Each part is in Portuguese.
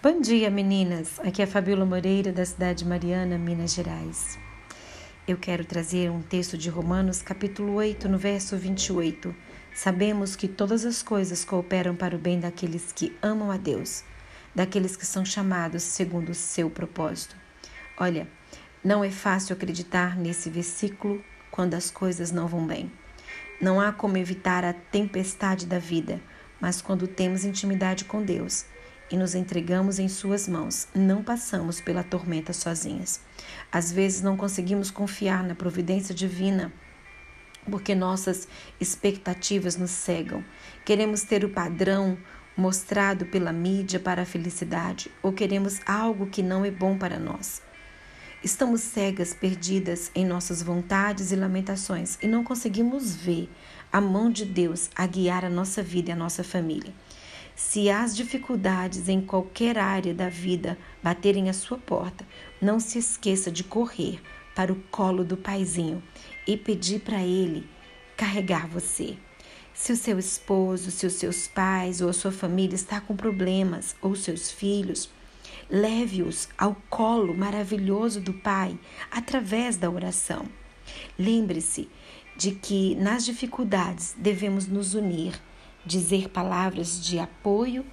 Bom dia, meninas. Aqui é a Fabiola Moreira, da cidade de Mariana, Minas Gerais. Eu quero trazer um texto de Romanos, capítulo 8, no verso 28. Sabemos que todas as coisas cooperam para o bem daqueles que amam a Deus, daqueles que são chamados segundo o seu propósito. Olha, não é fácil acreditar nesse versículo quando as coisas não vão bem. Não há como evitar a tempestade da vida, mas quando temos intimidade com Deus, e nos entregamos em Suas mãos. Não passamos pela tormenta sozinhas. Às vezes não conseguimos confiar na providência divina porque nossas expectativas nos cegam. Queremos ter o padrão mostrado pela mídia para a felicidade ou queremos algo que não é bom para nós. Estamos cegas, perdidas em nossas vontades e lamentações e não conseguimos ver a mão de Deus a guiar a nossa vida e a nossa família. Se as dificuldades em qualquer área da vida baterem a sua porta, não se esqueça de correr para o colo do paizinho e pedir para ele carregar você. Se o seu esposo, se os seus pais ou a sua família está com problemas, ou seus filhos, leve-os ao colo maravilhoso do Pai através da oração. Lembre-se de que nas dificuldades devemos nos unir dizer palavras de apoio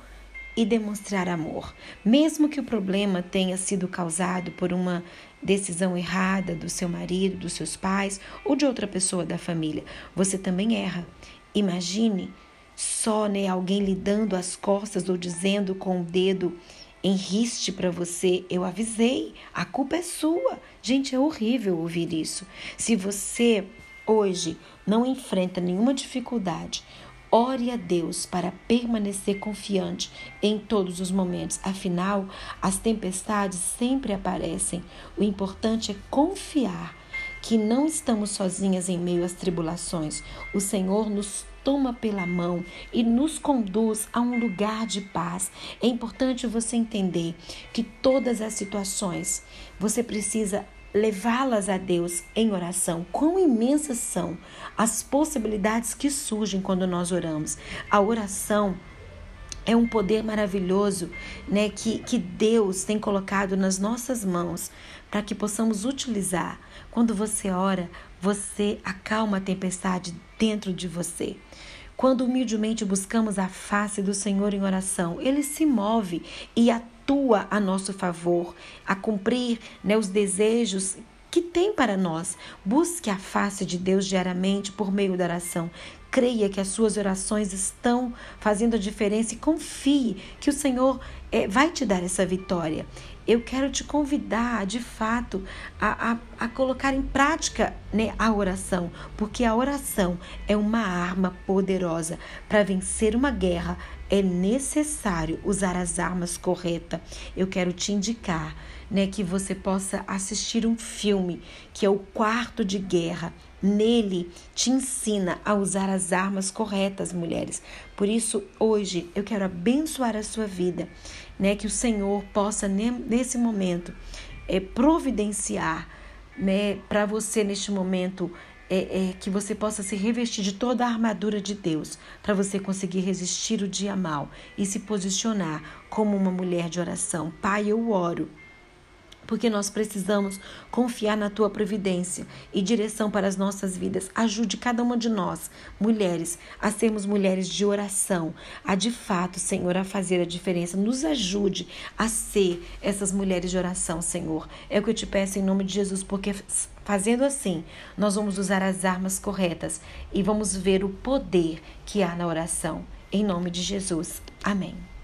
e demonstrar amor, mesmo que o problema tenha sido causado por uma decisão errada do seu marido, dos seus pais ou de outra pessoa da família. Você também erra. Imagine só né, alguém lhe dando as costas ou dizendo com o dedo em riste para você: Eu avisei, a culpa é sua. Gente, é horrível ouvir isso. Se você hoje não enfrenta nenhuma dificuldade, Ore a Deus para permanecer confiante em todos os momentos. Afinal, as tempestades sempre aparecem. O importante é confiar que não estamos sozinhas em meio às tribulações. O Senhor nos toma pela mão e nos conduz a um lugar de paz. É importante você entender que todas as situações você precisa levá-las a Deus em oração. Quão imensas são as possibilidades que surgem quando nós oramos. A oração é um poder maravilhoso né, que, que Deus tem colocado nas nossas mãos para que possamos utilizar. Quando você ora, você acalma a tempestade dentro de você. Quando humildemente buscamos a face do Senhor em oração, ele se move e atua atua a nosso favor, a cumprir né, os desejos que tem para nós. Busque a face de Deus diariamente por meio da oração. Creia que as suas orações estão fazendo a diferença e confie que o Senhor é, vai te dar essa vitória. Eu quero te convidar, de fato, a, a, a colocar em prática né, a oração, porque a oração é uma arma poderosa para vencer uma guerra. É necessário usar as armas corretas. Eu quero te indicar né, que você possa assistir um filme que é o Quarto de Guerra. Nele te ensina a usar as armas corretas, mulheres. Por isso, hoje eu quero abençoar a sua vida, né, que o Senhor possa nesse momento é, providenciar, né, para você neste momento é, é, que você possa se revestir de toda a armadura de Deus, para você conseguir resistir o dia mal e se posicionar como uma mulher de oração. Pai, eu oro porque nós precisamos confiar na tua providência e direção para as nossas vidas. Ajude cada uma de nós, mulheres, a sermos mulheres de oração, a de fato, Senhor, a fazer a diferença. Nos ajude a ser essas mulheres de oração, Senhor. É o que eu te peço em nome de Jesus, porque fazendo assim, nós vamos usar as armas corretas e vamos ver o poder que há na oração. Em nome de Jesus. Amém.